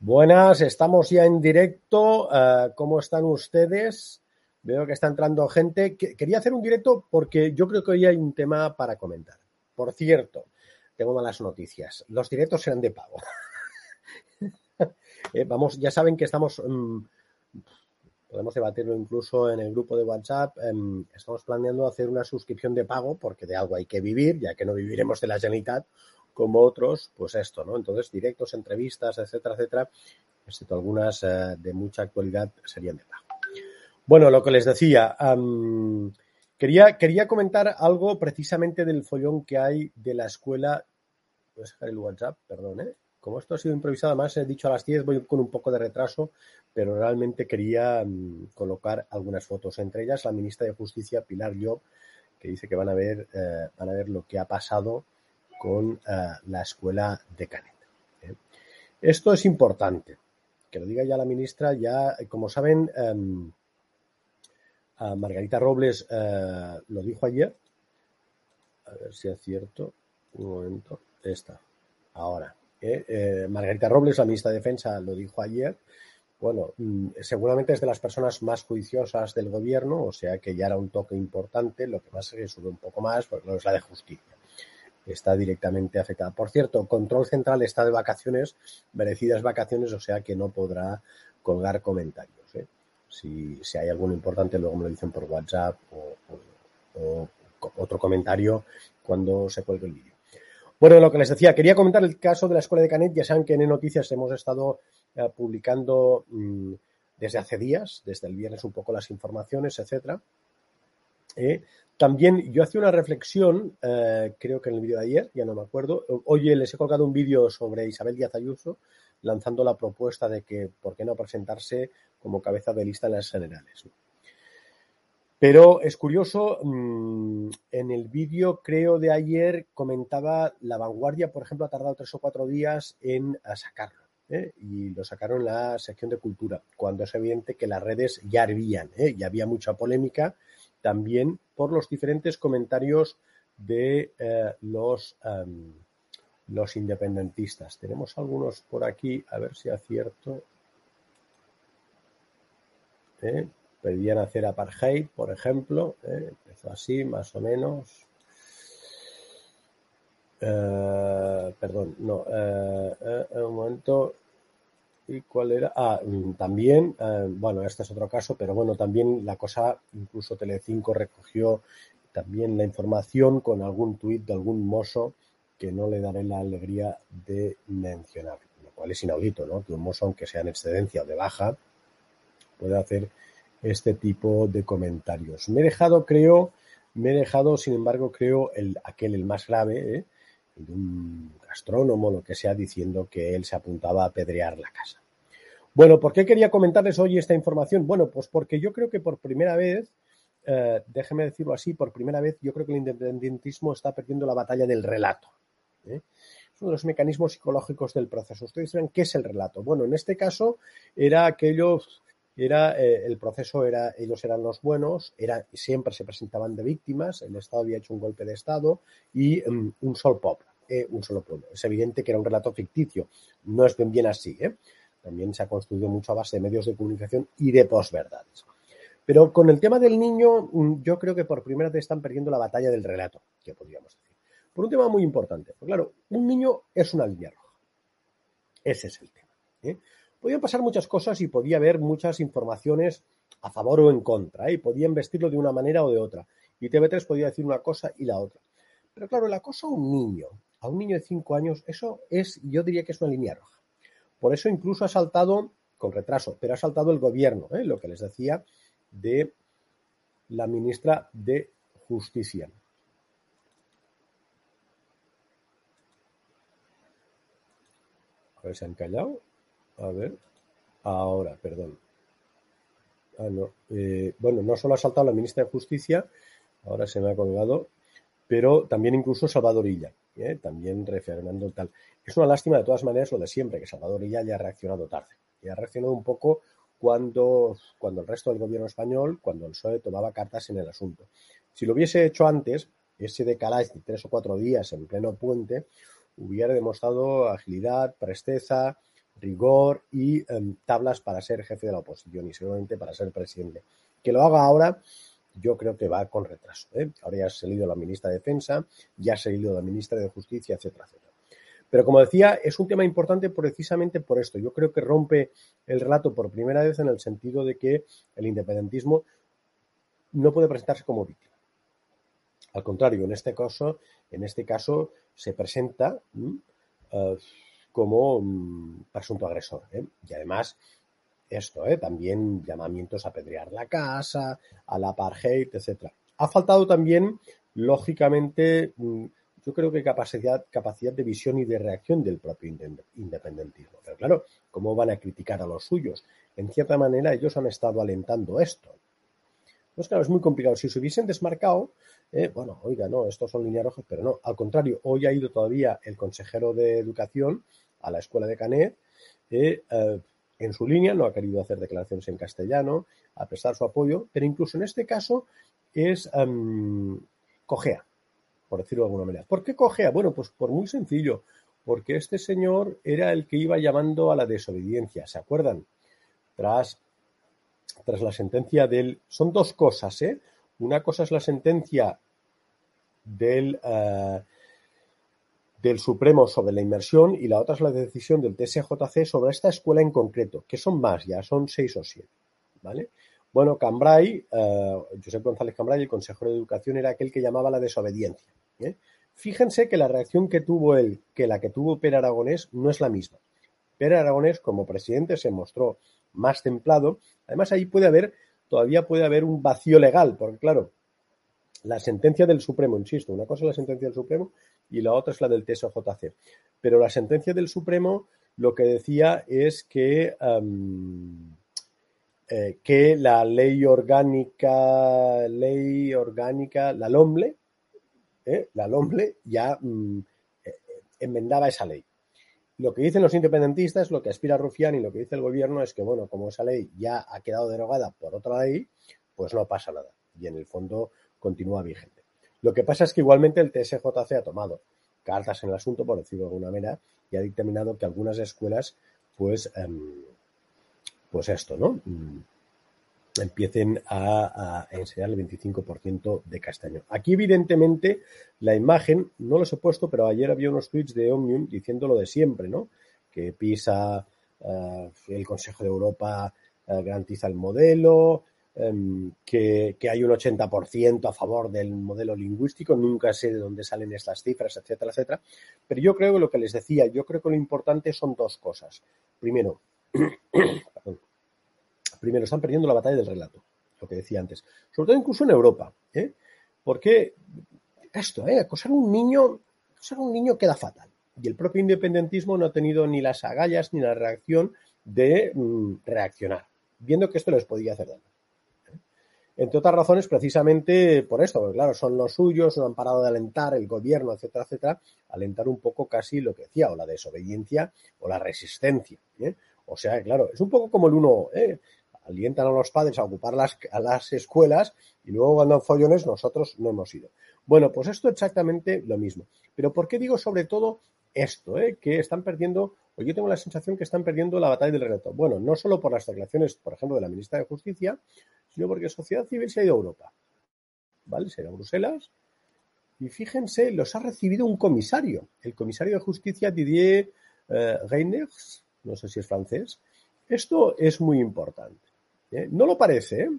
Buenas, estamos ya en directo. Uh, ¿Cómo están ustedes? Veo que está entrando gente. Quería hacer un directo porque yo creo que hoy hay un tema para comentar. Por cierto, tengo malas noticias. Los directos serán de pago. eh, vamos, ya saben que estamos. Um, podemos debatirlo incluso en el grupo de WhatsApp. Um, estamos planeando hacer una suscripción de pago porque de algo hay que vivir, ya que no viviremos de la Generalitat como otros, pues esto, ¿no? Entonces, directos, entrevistas, etcétera, etcétera, excepto algunas eh, de mucha actualidad, serían de pago. Bueno, lo que les decía, quería, quería comentar algo precisamente del follón que hay de la escuela. Puedes dejar el WhatsApp, perdón, ¿eh? Como esto ha sido improvisado, además he dicho a las 10, voy con un poco de retraso, pero realmente quería colocar algunas fotos, entre ellas la ministra de Justicia, Pilar Llop, que dice que van a ver, eh, van a ver lo que ha pasado con uh, la escuela de Canet. ¿eh? Esto es importante, que lo diga ya la ministra, ya, como saben, uh, Margarita Robles uh, lo dijo ayer, a ver si es cierto, un momento, esta, ahora. ¿eh? Eh, Margarita Robles, la ministra de Defensa, lo dijo ayer, bueno, mm, seguramente es de las personas más juiciosas del gobierno, o sea que ya era un toque importante, lo que más se sube un poco más, pues no es la de justicia está directamente afectada. Por cierto, Control Central está de vacaciones, merecidas vacaciones, o sea que no podrá colgar comentarios. ¿eh? Si, si, hay alguno importante, luego me lo dicen por WhatsApp o, otro comentario cuando se cuelgue el vídeo. Bueno, lo que les decía, quería comentar el caso de la Escuela de Canet. Ya saben que en Noticias hemos estado eh, publicando mmm, desde hace días, desde el viernes un poco las informaciones, etcétera. Eh, también yo hacía una reflexión, eh, creo que en el vídeo de ayer, ya no me acuerdo. Oye, les he colgado un vídeo sobre Isabel Díaz Ayuso, lanzando la propuesta de que por qué no presentarse como cabeza de lista en las generales. Pero es curioso, mmm, en el vídeo, creo, de ayer comentaba La Vanguardia, por ejemplo, ha tardado tres o cuatro días en sacarlo. ¿eh? Y lo sacaron en la sección de cultura, cuando es evidente que las redes ya hervían, ¿eh? y había mucha polémica también por los diferentes comentarios de eh, los, um, los independentistas. Tenemos algunos por aquí, a ver si acierto. ¿Eh? Pedían hacer apartheid, por ejemplo. ¿eh? Empezó así, más o menos. Uh, perdón, no, uh, un momento. ¿Y cuál era? Ah, también, eh, bueno, este es otro caso, pero bueno, también la cosa, incluso Telecinco recogió también la información con algún tuit de algún mozo que no le daré la alegría de mencionar, lo cual es inaudito, ¿no? Que un mozo, aunque sea en excedencia o de baja, pueda hacer este tipo de comentarios. Me he dejado, creo, me he dejado, sin embargo, creo, el, aquel, el más grave, ¿eh? De un gastrónomo, lo que sea, diciendo que él se apuntaba a pedrear la casa. Bueno, ¿por qué quería comentarles hoy esta información? Bueno, pues porque yo creo que por primera vez, eh, déjeme decirlo así, por primera vez yo creo que el independentismo está perdiendo la batalla del relato. ¿eh? Es uno de los mecanismos psicológicos del proceso. Ustedes dirán, ¿qué es el relato? Bueno, en este caso era aquello era eh, el proceso era ellos eran los buenos era siempre se presentaban de víctimas el Estado había hecho un golpe de Estado y um, un solo pueblo eh, un solo pueblo es evidente que era un relato ficticio no es bien así ¿eh? también se ha construido mucho a base de medios de comunicación y de posverdades pero con el tema del niño mm, yo creo que por primera vez están perdiendo la batalla del relato que podríamos decir por un tema muy importante porque claro un niño es una línea roja ese es el tema ¿eh? Podían pasar muchas cosas y podía haber muchas informaciones a favor o en contra, ¿eh? y podían vestirlo de una manera o de otra. Y TV3 podía decir una cosa y la otra. Pero claro, la cosa a un niño, a un niño de 5 años, eso es, yo diría que es una línea roja. Por eso incluso ha saltado, con retraso, pero ha saltado el gobierno, ¿eh? lo que les decía de la ministra de Justicia. A ver, se han callado. A ver. Ahora, perdón. Ah, no. Eh, bueno, no solo ha saltado la ministra de Justicia, ahora se me ha colgado, pero también incluso Salvador Illa, ¿eh? también reafirmando tal. Es una lástima de todas maneras lo de siempre, que Salvador Illa ya ha reaccionado tarde. Y ha reaccionado un poco cuando, cuando el resto del gobierno español, cuando el PSOE tomaba cartas en el asunto. Si lo hubiese hecho antes, ese decalaje de tres o cuatro días en pleno puente, hubiera demostrado agilidad, presteza, rigor y em, tablas para ser jefe de la oposición y seguramente para ser presidente. Que lo haga ahora, yo creo que va con retraso. ¿eh? Ahora ya ha salido la ministra de Defensa, ya ha salido la ministra de Justicia, etcétera, etcétera. Pero como decía, es un tema importante precisamente por esto. Yo creo que rompe el relato por primera vez en el sentido de que el independentismo no puede presentarse como víctima. Al contrario, en este caso, en este caso se presenta como mm, presunto agresor. ¿eh? Y además, esto, ¿eh? también llamamientos a pedrear la casa, a la apartheid, etc. Ha faltado también, lógicamente, mm, yo creo que capacidad, capacidad de visión y de reacción del propio independentismo. Pero claro, ¿cómo van a criticar a los suyos? En cierta manera, ellos han estado alentando esto. Pues claro, es muy complicado. Si se hubiesen desmarcado, eh, bueno, oiga, no, estos son líneas rojas, pero no. Al contrario, hoy ha ido todavía el consejero de Educación a la escuela de Canet. Eh, eh, en su línea, no ha querido hacer declaraciones en castellano, a de su apoyo, pero incluso en este caso es em, cojea, por decirlo de alguna manera. ¿Por qué cojea? Bueno, pues por muy sencillo, porque este señor era el que iba llamando a la desobediencia, ¿se acuerdan? Tras, tras la sentencia del... Son dos cosas, ¿eh? Una cosa es la sentencia del, eh, del Supremo sobre la inmersión y la otra es la decisión del TSJC sobre esta escuela en concreto, que son más ya, son seis o siete. ¿vale? Bueno, Cambrai, eh, José González Cambrai, el consejero de Educación, era aquel que llamaba la desobediencia. ¿eh? Fíjense que la reacción que tuvo él, que la que tuvo Pere Aragonés, no es la misma. Pere Aragonés, como presidente, se mostró más templado. Además, ahí puede haber, todavía puede haber un vacío legal, porque claro, la sentencia del Supremo, insisto, una cosa es la sentencia del Supremo y la otra es la del TSJC. Pero la sentencia del Supremo lo que decía es que, eh, que la ley orgánica, ley orgánica, la LOMLE, ¿eh? la LOMLE ya mm, eh, enmendaba esa ley. Lo que dicen los independentistas, lo que aspira Rufián y lo que dice el gobierno es que, bueno, como esa ley ya ha quedado derogada por otra ley, pues no pasa nada. Y en el fondo continúa vigente. Lo que pasa es que igualmente el TSJC ha tomado cartas en el asunto, por decirlo de alguna manera, y ha dictaminado que algunas escuelas, pues, em, pues esto, ¿no? Empiecen a, enseñar el 25% de castaño. Aquí, evidentemente, la imagen, no los he puesto, pero ayer había unos tweets de Omnium diciendo lo de siempre, ¿no? Que PISA, eh, el Consejo de Europa eh, garantiza el modelo, Em, que, hay un 80% a favor del modelo lingüístico, nunca sé de dónde salen estas cifras, etcétera, etcétera. Pero yo creo que lo que les decía, yo creo que lo importante son dos cosas. Primero, primero están perdiendo la batalla del relato, lo que decía antes, sobre todo incluso en Europa, ¿eh? porque esto, ¿eh? acosar a un niño, acosar a un niño queda fatal. Y el propio independentismo no ha tenido ni las agallas ni la reacción de mm, reaccionar, viendo que esto les podía hacer daño. Entre otras razones, precisamente por esto, porque claro, son los suyos, no han parado de alentar el gobierno, etcétera, etcétera, alentar un poco casi lo que decía, o la desobediencia o la resistencia. ¿eh? O sea, claro, es un poco como el uno, ¿eh? Alientan a los padres a ocupar las, a las escuelas y luego cuando han follones nosotros no hemos ido. Bueno, pues esto es exactamente lo mismo. Pero ¿por qué digo sobre todo esto? Eh? Que están perdiendo pues yo tengo la sensación que están perdiendo la batalla del relato. Bueno, no solo por las declaraciones, por ejemplo, de la ministra de Justicia, sino porque sociedad civil se ha ido a Europa. ¿Vale? Se ha ido a Bruselas. Y fíjense, los ha recibido un comisario. El comisario de Justicia, Didier eh, no sé si es francés. Esto es muy importante. ¿Eh? No lo parece, ¿eh?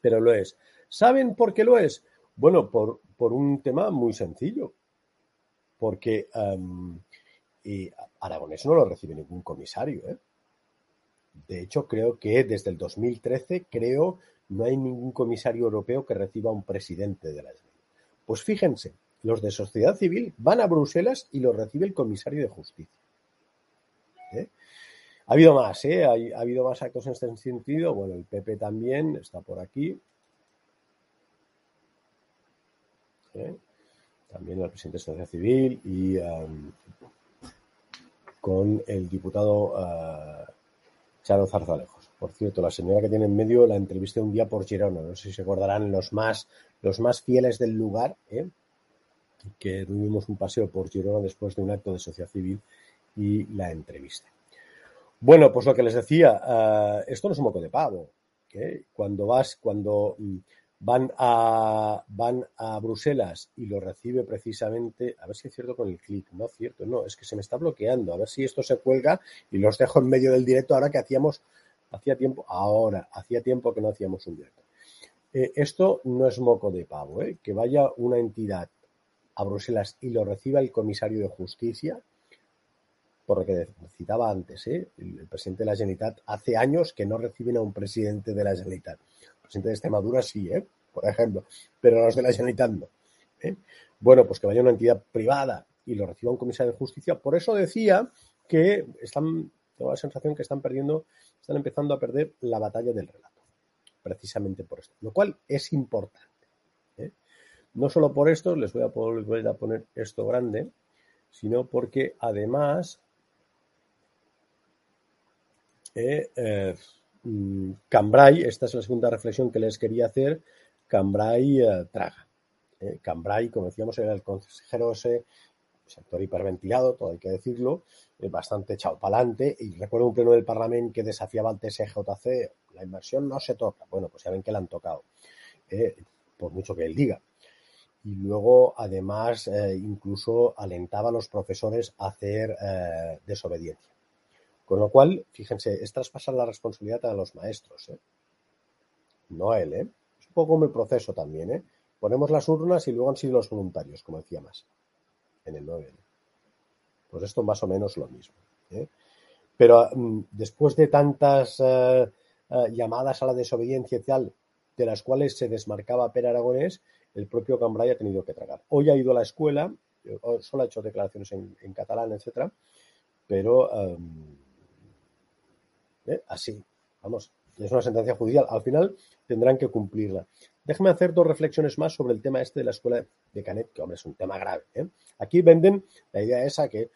pero lo es. ¿Saben por qué lo es? Bueno, por, por un tema muy sencillo. Porque em, y Aragonés no lo recibe ningún comisario. ¿eh? De hecho, creo que desde el 2013, creo, no hay ningún comisario europeo que reciba un presidente de la Pues fíjense, los de sociedad civil van a Bruselas y lo recibe el comisario de justicia. Ha habido más, ¿eh? ha, habido más actos en este sentido. Bueno, el PP también está por aquí. ¿eh? También el presidente de Sociedad Civil y con el diputado uh, Charo Zarzalejos. Por cierto, la señora que tiene en medio la entrevisté un día por Girona. No sé si se acordarán los más, los más fieles del lugar, ¿eh? que tuvimos un paseo por Girona después de un acto de sociedad civil y la entrevista. Bueno, pues lo que les decía, uh, esto no es un moco de pavo. ¿eh? Cuando vas, cuando mm, van a, van a Bruselas y lo recibe precisamente, a ver si es cierto con el clic, no cierto, no, es que se me está bloqueando, a ver si esto se cuelga y los dejo en medio del directo ahora que hacíamos, hacía tiempo, ahora, hacía tiempo que no hacíamos un directo. Eh, esto no es moco de pavo, ¿eh? que vaya una entidad a Bruselas y lo reciba el comisario de justicia, por lo que citaba antes, ¿eh? el presidente de la Generalitat, hace años que no reciben a un presidente de la Generalitat. El presidente de Extremadura sí, ¿eh? por ejemplo, pero los de la Generalitat no. ¿eh? Bueno, pues que vaya una entidad privada y lo reciba un comisario de justicia. Por eso decía que están, tengo la sensación que están perdiendo, están empezando a perder la batalla del relato, precisamente por esto, lo cual es importante. No solo por esto, les voy a volver a poner esto grande, sino porque además eh, mm, Cambrai, esta es la segunda reflexión que les quería hacer, Cambrai eh, traga. Eh, Cambrai, como decíamos, era el consejero ese, sector hiperventilado, todo hay que decirlo, bastante echado para adelante, y recuerdo un pleno del Parlamento que desafiaba al TSJC, la inversión no se toca, bueno, pues ya ven que la han tocado, por mucho que él diga. Y luego, además, incluso alentaba a los profesores a hacer desobediencia. Con lo cual, fíjense, es traspasar la responsabilidad a los maestros, ¿eh? no a él. ¿eh? Es un poco como el proceso también. ¿eh? Ponemos las urnas y luego han sido los voluntarios, como decía más, en el 9. Pues esto más o menos lo mismo. ¿eh? Pero mm, después de tantas eh, eh, llamadas a la desobediencia y tal, de las cuales se desmarcaba Per Aragonés, el propio Cambrai ha tenido que tragar. Hoy ha ido a la escuela, solo ha hecho declaraciones en, catalán, etcétera, pero um, ¿eh? así, vamos, es una sentencia judicial. Al final tendrán que cumplirla. Déjame hacer dos reflexiones más sobre el tema este de la escuela de Canet, que hombre es un tema grave. ¿eh? Aquí venden la idea esa que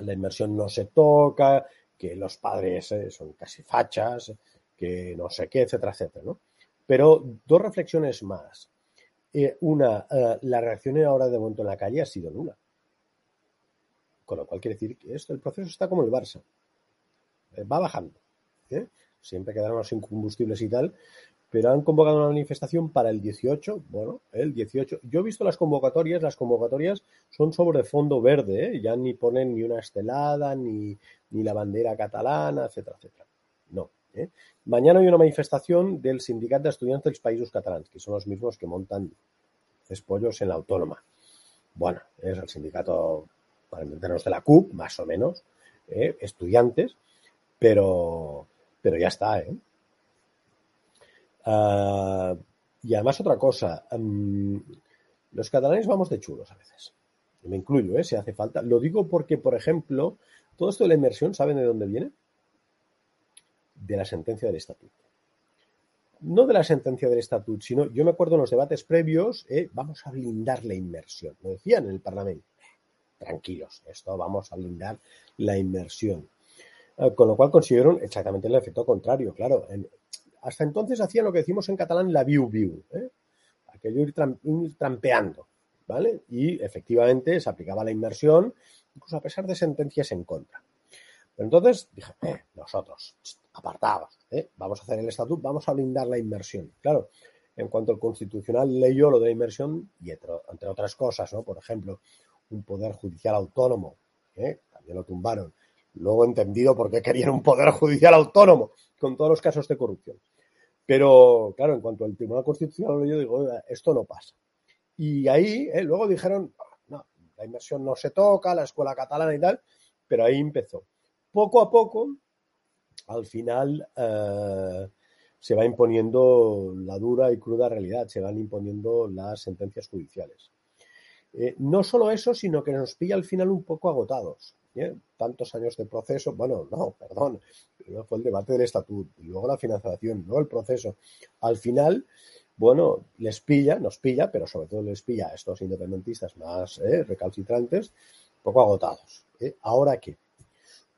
la inversión no se toca, que los padres ¿eh? son casi fachas, que no sé qué, etcétera, etcétera. ¿no? Pero dos reflexiones más. Eh, una, la reacción ahora de momento en la calle ha sido nula. Con lo cual quiere decir que esto, el proceso está como el Barça. Eh, va bajando. ¿eh? Siempre quedarán sin combustibles y tal, pero han convocado una manifestación para el 18. Bueno, el 18. Yo he visto las convocatorias, las convocatorias son sobre fondo verde, ¿eh? ya ni ponen ni una estelada, ni, ni la bandera catalana, etcétera, etcétera. No. Mañana hay una manifestación del Sindicato de Estudiantes dels Països Catalans, que son los mismos que montan despollos en la autónoma. Bueno, es el sindicato, para entendernos, de la CUP, más o menos, estudiantes, pero, pero ya está, ¿eh? Uh, y además otra cosa, um, los catalanes vamos de chulos a veces. Me incluyo, ¿eh? si hace falta. Lo digo porque, por ejemplo, todo esto de la inmersión, ¿saben de dónde viene? De la sentencia del estatuto. No de la sentencia del estatuto, sino yo me acuerdo en los debates previos, eh, vamos a blindar la inmersión. Lo decían en el Parlamento. Tranquilos, esto vamos a blindar la inmersión. Uh, con lo cual consiguieron exactamente el efecto contrario, claro. En, hasta entonces hacían lo que decimos en catalán la viu-viu, ¿eh? aquello ir, tram, ir, trampeando, ¿vale? Y efectivamente se aplicaba la inmersión, incluso a pesar de sentencias en contra. Pero entonces dije, eh, nosotros, apartados, ¿eh? vamos a hacer el estatuto, vamos a blindar la inmersión. Claro, en cuanto el constitucional leyó lo de la inmersión, y entre, entre otras cosas, ¿no? Por ejemplo, un poder judicial autónomo, ¿eh? también lo tumbaron. Luego entendido por qué querían un poder judicial autónomo con todos los casos de corrupción. Pero, claro, en cuanto al Tribunal Constitucional, yo digo, esto no pasa. Y ahí, eh, luego dijeron, no, la inversión no se toca, la escuela catalana y tal, pero ahí empezó. Poco a poco, al final, eh, se va imponiendo la dura y cruda realidad, se van imponiendo las sentencias judiciales. Eh, no solo eso, sino que nos pilla al final un poco agotados. ¿Eh? Tantos años de proceso, bueno, no, perdón, fue el debate del estatuto, luego la financiación, luego el proceso. Al final, bueno, les pilla, nos pilla, pero sobre todo les pilla a estos independentistas más ¿eh? recalcitrantes, poco agotados. ¿eh? ¿Ahora qué?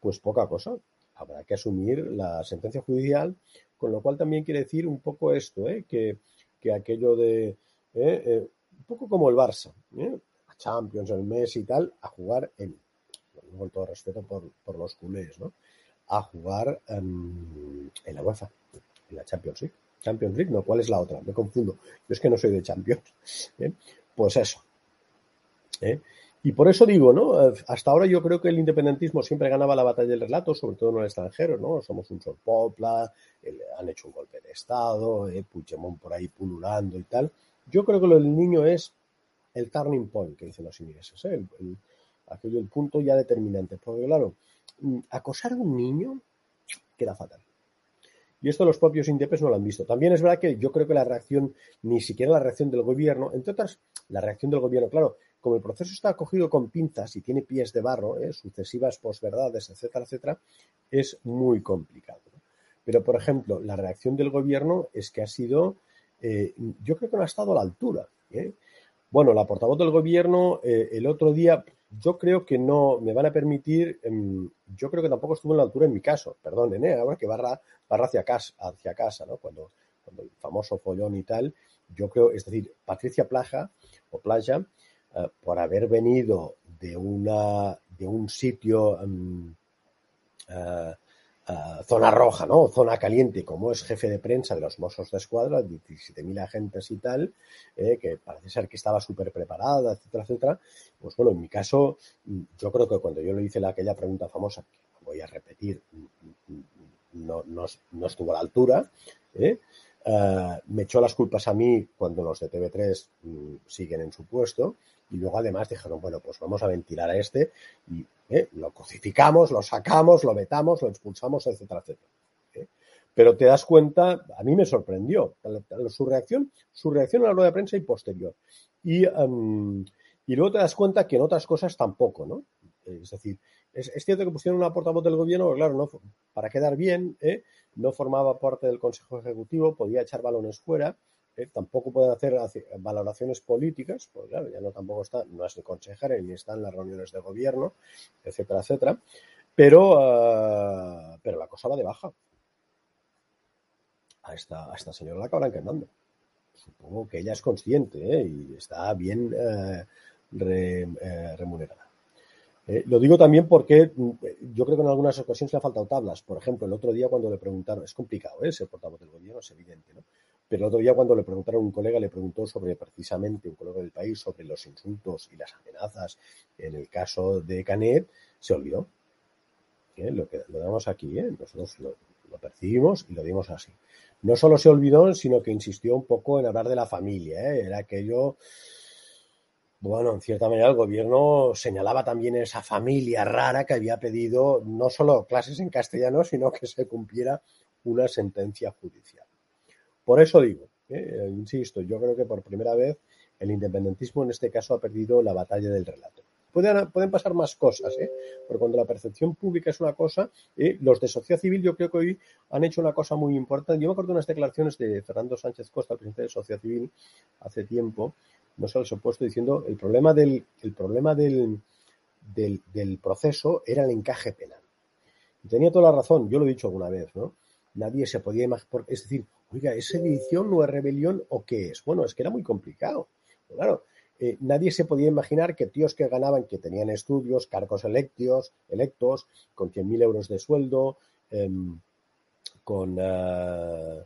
Pues poca cosa. Habrá que asumir la sentencia judicial, con lo cual también quiere decir un poco esto, ¿eh? que, que aquello de, ¿eh? Eh, un poco como el Barça, ¿eh? Champions, el Messi y tal, a jugar en, con todo respeto por, por los culés, ¿no? a jugar en la UEFA, en la Champions League. Champions League, no, ¿cuál es la otra? Me confundo. Yo es que no soy de Champions. ¿eh? Pues eso. ¿eh? Y por eso digo, ¿no? Hasta ahora yo creo que el independentismo siempre ganaba la batalla del relato, sobre todo en el extranjero, ¿no? Somos un sol popla, han hecho un golpe de Estado, ¿eh? Puigdemont por ahí pululando y tal. Yo creo que lo del niño es el turning point, que dicen los ingleses, ¿eh? Aquello, el punto ya determinante. Porque claro, mm, acosar a un niño queda fatal. Y esto los propios indepes no lo han visto. También es verdad que yo creo que la reacción, ni siquiera la reacción del gobierno, entre otras, la reacción del gobierno, claro, como el proceso está cogido con pinzas y tiene pies de barro, ¿eh? sucesivas posverdades, etcétera, etcétera, es muy complicado. Pero, por ejemplo, la reacción del gobierno es que ha sido, eh, yo creo que no ha estado a la altura. ¿eh? Bueno, la portavoz del gobierno el otro día, yo creo que no me van a permitir, em, yo creo que tampoco estuvo en la altura en mi caso, perdonen, ¿eh? ahora que barra, barra hacia casa, hacia casa, ¿no? Cuando, cuando el famoso follón y tal, yo creo, es decir, Patricia Plaja o Playa, eh, por haber venido de una de un sitio em, zona roja, ¿no? Zona caliente, como es jefe de prensa de los Mossos de Escuadra, 17.000 agentes y tal, eh, que parece ser que estaba súper preparada, etcétera, etcétera. Pues bueno, en mi caso, yo creo que cuando yo le hice la, aquella pregunta famosa, que voy a repetir, no, no, estuvo a la altura, ¿eh? Eh, me echó las culpas a mí cuando los de TV3 mm, siguen en su puesto y luego además dijeron, bueno, pues vamos a ventilar a este y ¿eh? lo cosificamos, lo sacamos, lo vetamos, lo expulsamos, etcétera, etcétera. ¿eh? Pero te das cuenta, a mí me sorprendió su reacción, su reacción a la rueda de prensa y posterior. Y, em, y luego te das cuenta que en otras cosas tampoco, ¿no? Es decir, es, cierto que pusieron una portavoz del gobierno, claro, no, para quedar bien, ¿eh? no formaba parte del Consejo Ejecutivo, podía echar balones fuera, ¿eh? tampoco puede hacer valoraciones políticas, pues claro, ya no tampoco está, no es el consejero ni está en las reuniones de gobierno, etcétera, etcétera. Pero, ah, pero la cosa va de baja. A esta, a esta señora la acabarán quemando. Supongo que ella es consciente ¿eh? y está bien remunerada. Lo digo también porque mm, yo creo que en algunas ocasiones le ha faltado tablas. Por ejemplo, el otro día cuando le preguntaron, es complicado, ¿eh? ser portavoz del gobierno, es evidente, ¿no? Pero el otro día cuando le preguntaron, un colega le preguntó sobre precisamente, un colega del país, sobre los insultos y las amenazas en el caso de Canet, se olvidó. ¿Eh? Lo, que, lo damos aquí, ¿eh? nosotros lo, percibimos y lo dimos así. No solo se olvidó, sino que insistió un poco en hablar de la familia. ¿eh? Era aquello, bueno, en cierta manera el gobierno señalaba también esa familia rara que había pedido no solo clases en castellano, sino que se cumpliera una sentencia judicial. Por eso digo, eh, insisto, yo creo que por primera vez el independentismo en este caso ha perdido la batalla del relato. Pueden, pueden pasar más cosas, ¿eh? porque cuando la percepción pública es una cosa, eh, los de sociedad civil yo creo que hoy han hecho una cosa muy importante. Yo me acuerdo de unas declaraciones de Fernando Sánchez Costa, presidente de sociedad civil, hace tiempo, no se los he puesto diciendo el problema del, el problema del, del, del proceso era el encaje penal. Y tenía toda la razón, yo lo he dicho alguna vez, ¿no? Nadie se podía imaginar, es decir, oiga, ¿es sedición o es rebelión o qué es? Bueno, es que era muy complicado. Claro, eh, nadie se podía imaginar que tíos que ganaban, que tenían estudios, cargos electos, electos, con 100.000 euros de sueldo, em, con, eh,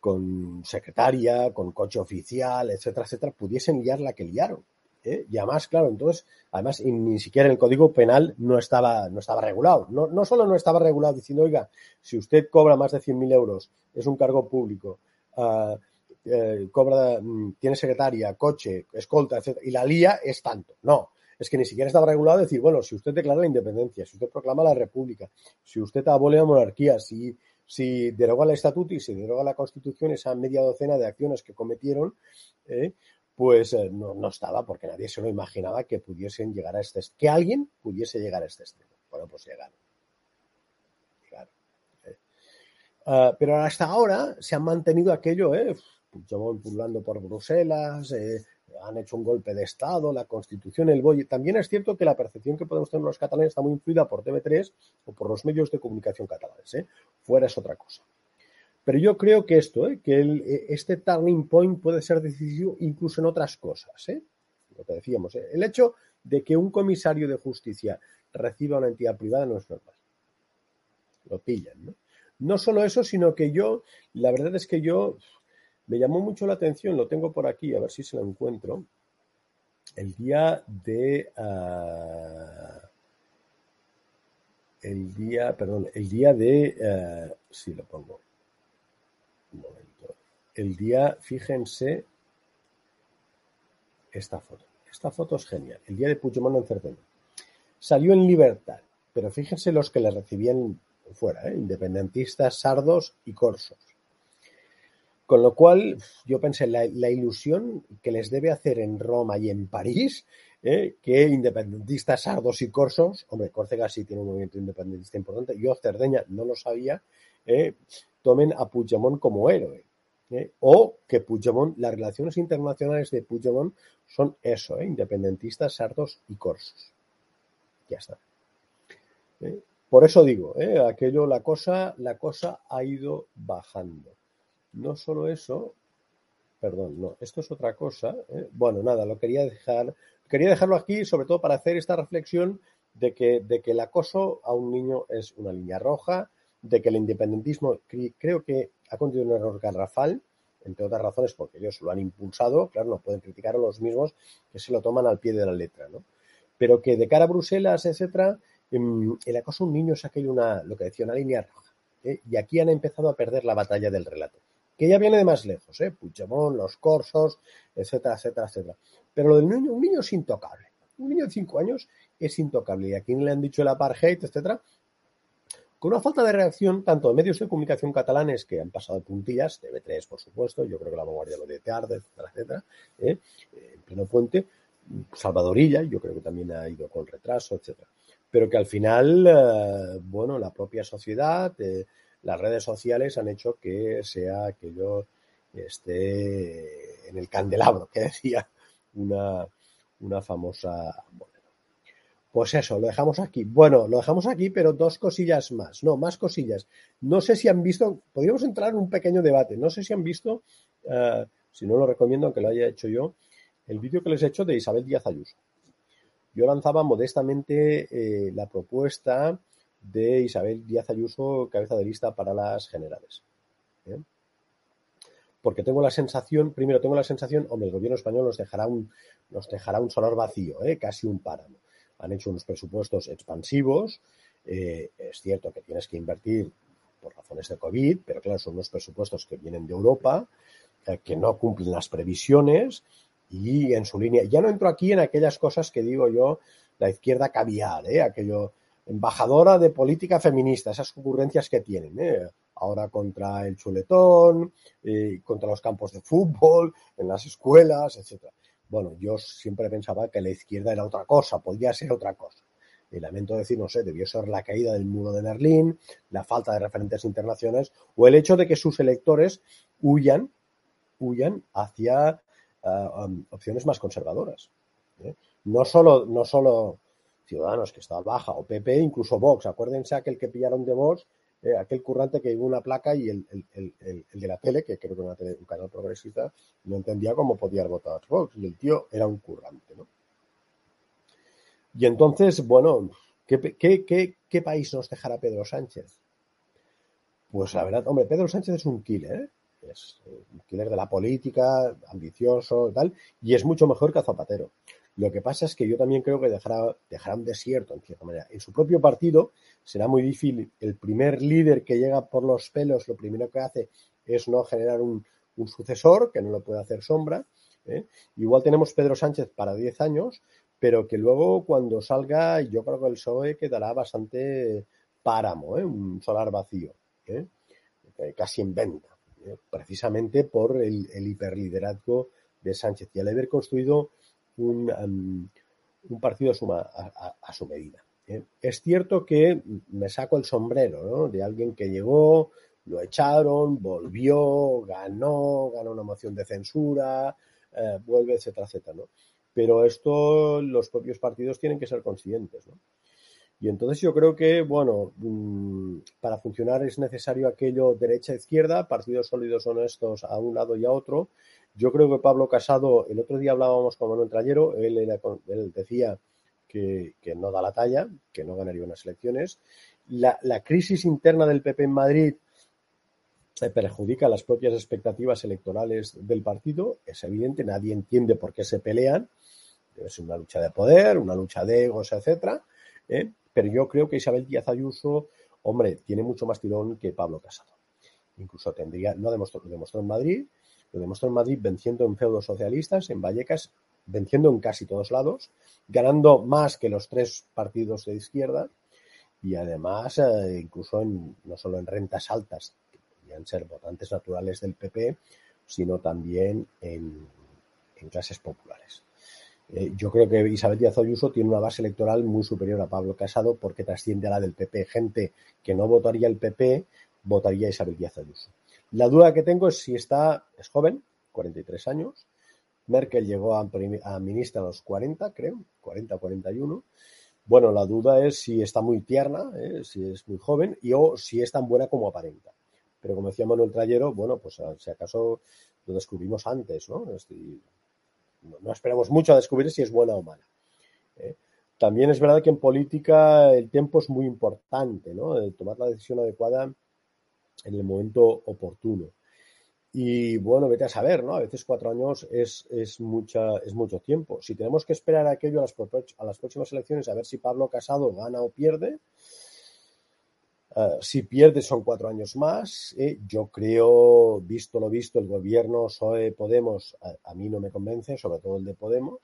con secretaria, con coche oficial, etcétera, etcétera, pudiesen liar la que liaron. ¿eh? Y además, claro, entonces, además, ni siquiera el Código Penal no estaba, no estaba regulado. No, no solo no estaba regulado diciendo, oiga, si usted cobra más de 100.000 euros, es un cargo público, uh, eh, cobra, mm, tiene secretaria, coche, escolta, etcétera, y la lía es tanto. No, es que ni siquiera estaba regulado decir, bueno, si usted declara la independencia, si usted proclama la república, si usted abole la monarquía, si, si deroga el estatuto y si deroga la constitución, esa media docena de acciones que cometieron, eh, pues eh, no, no, estaba porque nadie se lo imaginaba que pudiesen llegar a este, que alguien pudiese llegar a este extremo. Bueno, pues llegaron. uh, pero hasta ahora se han mantenido aquello, ¿eh? Puigdemont pululando por Bruselas, eh, han hecho un golpe de Estado, la Constitución, el BOI. También es cierto que la percepción que podemos tener los catalanes está muy influida por TV3 o por los medios de comunicación catalanes. ¿eh? Fuera es otra cosa. Pero yo creo que esto, ¿eh? que eh, este turning point puede ser decisivo incluso en otras cosas. ¿eh? Lo que decíamos, el hecho de que un comisario de justicia reciba una entidad privada no es normal. lo pillan, ¿no? No solo eso, sino que yo, la verdad es que yo me llamó mucho la atención, lo tengo por aquí, a ver si se lo encuentro. El día de. Uh, el día, perdón, el día de. Uh, sí, lo pongo. Un momento. El día, fíjense, esta foto. Esta foto es genial. El día de Puigdemont en Cerdeña. Salió en libertad, pero fíjense los que le recibían fuera, ¿eh? independentistas, sardos y corsos. Con lo cual, yo pensé, la, la, ilusión que les debe hacer en Roma y en París, ¿eh? que independentistas, sardos y corsos, hombre, Córcega sí tiene un movimiento independentista importante, yo Cerdeña no lo sabía, ¿eh? tomen a Puigdemont como héroe. ¿eh? O que Puigdemont, las relaciones internacionales de Puigdemont son eso, independentistas, sardos y corsos. Ya está. Por eso digo, aquello, la cosa, la cosa ha ido bajando. No solo eso, perdón, no, esto es otra cosa. ¿eh? Bueno, nada, lo quería dejar, quería dejarlo aquí, sobre todo para hacer esta reflexión de que, de que el acoso a un niño es una línea roja, de que el independentismo creo que ha cometido un error garrafal, entre otras razones porque ellos lo han impulsado, claro, no pueden criticar a los mismos que se lo toman al pie de la letra, ¿no? Pero que de cara a Bruselas, etcétera, em, el acoso a un niño es aquello una, lo que decía, una línea roja. ¿eh? Y aquí han empezado a perder la batalla del relato que ya viene de más lejos, ¿eh? Puigdemont, los corsos, etcétera, etcétera, etcétera. Pero lo del niño, un niño es intocable. Un niño de cinco años es intocable. Y aquí le han dicho el apartheid, etcétera, con una falta de reacción tanto de medios de comunicación catalanes que han pasado puntillas, TV3 por supuesto, yo creo que la vanguardia lo de tarde, etcétera, etcétera, ¿eh? en pleno puente, Salvadorilla, yo creo que también ha ido con retraso, etcétera. Pero que al final, eh, bueno, la propia sociedad, eh, las redes sociales han hecho que sea aquello esté en el candelabro, que decía una, una famosa. pues eso, lo dejamos aquí. Bueno, lo dejamos aquí, pero dos cosillas más. No, más cosillas. No sé si han visto, podríamos entrar en un pequeño debate. No sé si han visto, uh, si no lo recomiendo, aunque lo haya hecho yo, el vídeo que les he hecho de Isabel Díaz Ayuso. Yo lanzaba modestamente eh, la propuesta de Isabel Díaz Ayuso, cabeza de lista para las generales. ¿eh? Porque tengo la sensación, primero tengo la sensación, hombre, el gobierno español nos dejará un, nos dejará un solar vacío, ¿eh? casi un páramo. Han hecho unos presupuestos expansivos, eh, es cierto que tienes que invertir por razones de COVID, pero claro, son unos presupuestos que vienen de Europa, que no cumplen las previsiones y en su línea. Ya no entro aquí en aquellas cosas que digo yo, la izquierda caviar, ¿eh? aquello embajadora de política feminista, esas ocurrencias que tienen, ¿eh? ahora contra el chuletón, eh, contra los campos de fútbol, en las escuelas, etcétera. Bueno, yo siempre pensaba que la izquierda era otra cosa, podía ser otra cosa. Y lamento decir, no sé, debió ser la caída del muro de Berlín, la falta de referentes internacionales o el hecho de que sus electores huyan, huyan hacia uh, um, opciones más conservadoras. ¿eh? No solo, no solo Ciudadanos, que estaba baja, o PP, incluso Vox. Acuérdense aquel que pillaron de Vox, eh, aquel currante que llevó una placa y el, el, el, el, de la tele, que creo que era un canal progresista, no entendía cómo podía votar Vox. Y el tío era un currante, ¿no? Y entonces, bueno, ¿qué, qué, qué, qué país nos dejará Pedro Sánchez? Pues la verdad, hombre, Pedro Sánchez es un killer, ¿eh? es un killer de la política, ambicioso tal, y es mucho mejor que Zapatero. Lo que pasa es que yo también creo que dejará, dejará un desierto, en cierta manera. En su propio partido será muy difícil. El primer líder que llega por los pelos, lo primero que hace es no generar un, sucesor, que no lo puede hacer sombra. ¿eh? Igual tenemos Pedro Sánchez para 10 años, pero que luego cuando salga, yo creo que el PSOE quedará bastante páramo, ¿eh? un solar vacío, ¿eh? casi en venta, precisamente por el, el hiperliderazgo de Sánchez. Y al haber construido un, um, un partido a su, a, su medida. ¿eh? Es cierto que me saco el sombrero de alguien que llegó, lo echaron, volvió, ganó, ganó una moción de censura, eh, vuelve, etcétera, etcétera. ¿no? Pero esto los propios partidos tienen que ser conscientes. ¿no? Y entonces yo creo que, bueno, mmm, para funcionar es necesario aquello derecha-izquierda, partidos sólidos honestos a un lado y a otro, yo creo que Pablo Casado, el otro día hablábamos con Manuel Trayero, él, decía que, no da la talla, que no ganaría unas elecciones. La, crisis interna del PP en Madrid eh, perjudica las propias expectativas electorales del partido. Es evidente, nadie entiende por qué se pelean. Es una lucha de poder, una lucha de egos, etcétera. ¿eh? Pero yo creo que Isabel Díaz Ayuso, hombre, tiene mucho más tirón que Pablo Casado. Incluso tendría, no demostró, lo demostró en Madrid, lo demostró en Madrid venciendo en feudos socialistas, en Vallecas, venciendo en casi todos lados, ganando más que los tres partidos de izquierda y además eh, incluso en, no solo en rentas altas, que podrían ser votantes naturales del PP, sino también en, clases populares. Eh, yo creo que Isabel Díaz Ayuso tiene una base electoral muy superior a Pablo Casado porque trasciende a la del PP. Gente que no votaría el PP votaría Isabel Díaz Ayuso. La duda que tengo es si está, es joven, 43 años. Merkel llegó a, ministra a los 40, creo, 40 o 41. Bueno, la duda es si está muy tierna, ¿eh? si es muy joven y o si es tan buena como aparenta. Pero como decía Manuel Trayero, bueno, pues si acaso lo descubrimos antes, ¿no? no, esperamos mucho a descubrir si es buena o mala. ¿eh? También es verdad que en política el tiempo es muy importante, ¿no? tomar la decisión adecuada en el momento oportuno. Y bueno, vete a saber, ¿no? A veces cuatro años es, es, mucha, es mucho tiempo. Si tenemos que esperar a aquello a las, a las próximas elecciones a ver si Pablo Casado gana o pierde, eh, si pierde son cuatro años más. ¿eh? yo creo, visto lo visto, el gobierno PSOE Podemos a, mí no me convence, sobre todo el de Podemos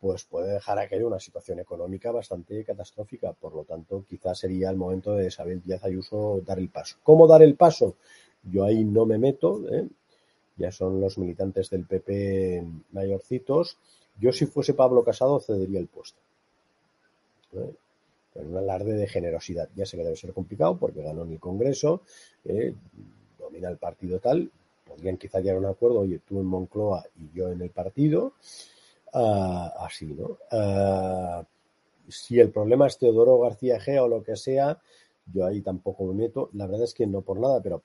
pues puede dejar aquello una situación económica bastante catastrófica. Por lo tanto, quizás sería el momento de Isabel Díaz Ayuso dar el paso. ¿Cómo dar el paso? Yo ahí no me meto, ¿eh? ya son los militantes del PP mayorcitos. Yo si fuese Pablo Casado cedería el puesto. ¿eh? Un alarde de generosidad. Ya sé que debe ser complicado porque ganó en el Congreso, ¿eh? domina el partido tal. Podrían quizá llegar a un acuerdo, oye, tú en Moncloa y yo en el partido. Ah, así, ¿no? Ah, si el problema es Teodoro García G o lo que sea, yo ahí tampoco me meto. La verdad es que no por nada, pero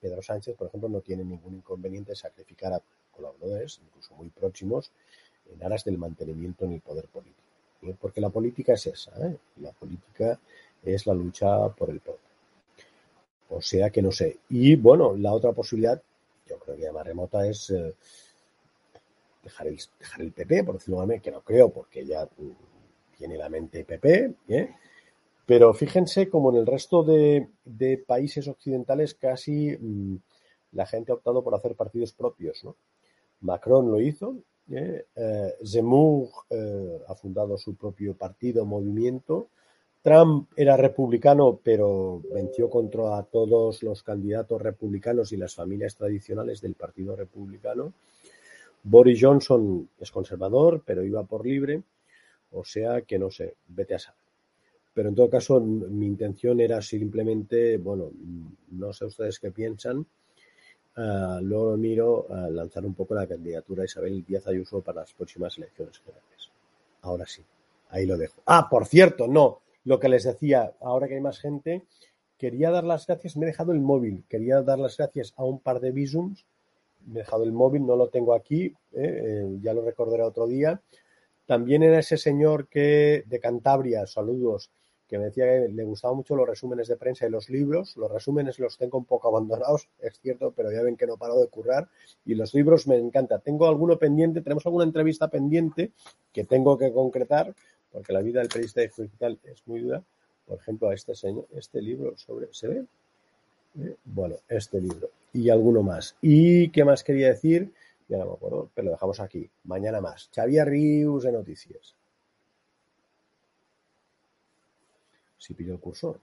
Pedro Sánchez, por ejemplo, no tiene ningún inconveniente en sacrificar a colaboradores, incluso muy próximos, en aras del mantenimiento en el poder político. ¿eh? Porque la política es esa, ¿eh? la política es la lucha por el poder. O sea que no sé. Y bueno, la otra posibilidad, yo creo que más remota, es eh, dejar, el, dejar el PP, por decirlo de que no creo, porque ya tiene la mente PP, ¿eh? Pero fíjense como en el resto de, países occidentales casi mm, la gente ha optado por hacer partidos propios. Macron lo hizo, ¿eh? Eh, Zemmour ha fundado su propio partido, movimiento. Trump era republicano, pero venció contra todos los candidatos republicanos y las familias tradicionales del Partido Republicano. Boris Johnson es conservador, pero iba por libre. O sea que no sé, vete a saber. Pero en todo caso, mi intención era simplemente, bueno, no sé ustedes qué piensan. Uh, luego miro a lanzar un poco la candidatura a Isabel Díaz Ayuso para las próximas elecciones generales. Ahora sí, ahí lo dejo. Ah, por cierto, no, lo que les decía, ahora que hay más gente, quería dar las gracias, me he dejado el móvil, quería dar las gracias a un par de visums, me he dejado el móvil, no lo tengo aquí, eh, eh, ya lo recordaré otro día. También era ese señor que de Cantabria, saludos, que me decía que le gustaban mucho los resúmenes de prensa y los libros. Los resúmenes los tengo un poco abandonados, es cierto, pero ya ven que no paro de currar. Y los libros me encanta. Tengo alguno pendiente, tenemos alguna entrevista pendiente que tengo que concretar, porque la vida del periodista digital es muy dura. Por ejemplo, a este señor, este libro sobre, ¿se ve? Eh, bueno, este libro. Y alguno más. ¿Y qué más quería decir? Ya no me acuerdo, pero lo dejamos aquí. Mañana más. Xavier Rius de Noticias. si pillo el cursor.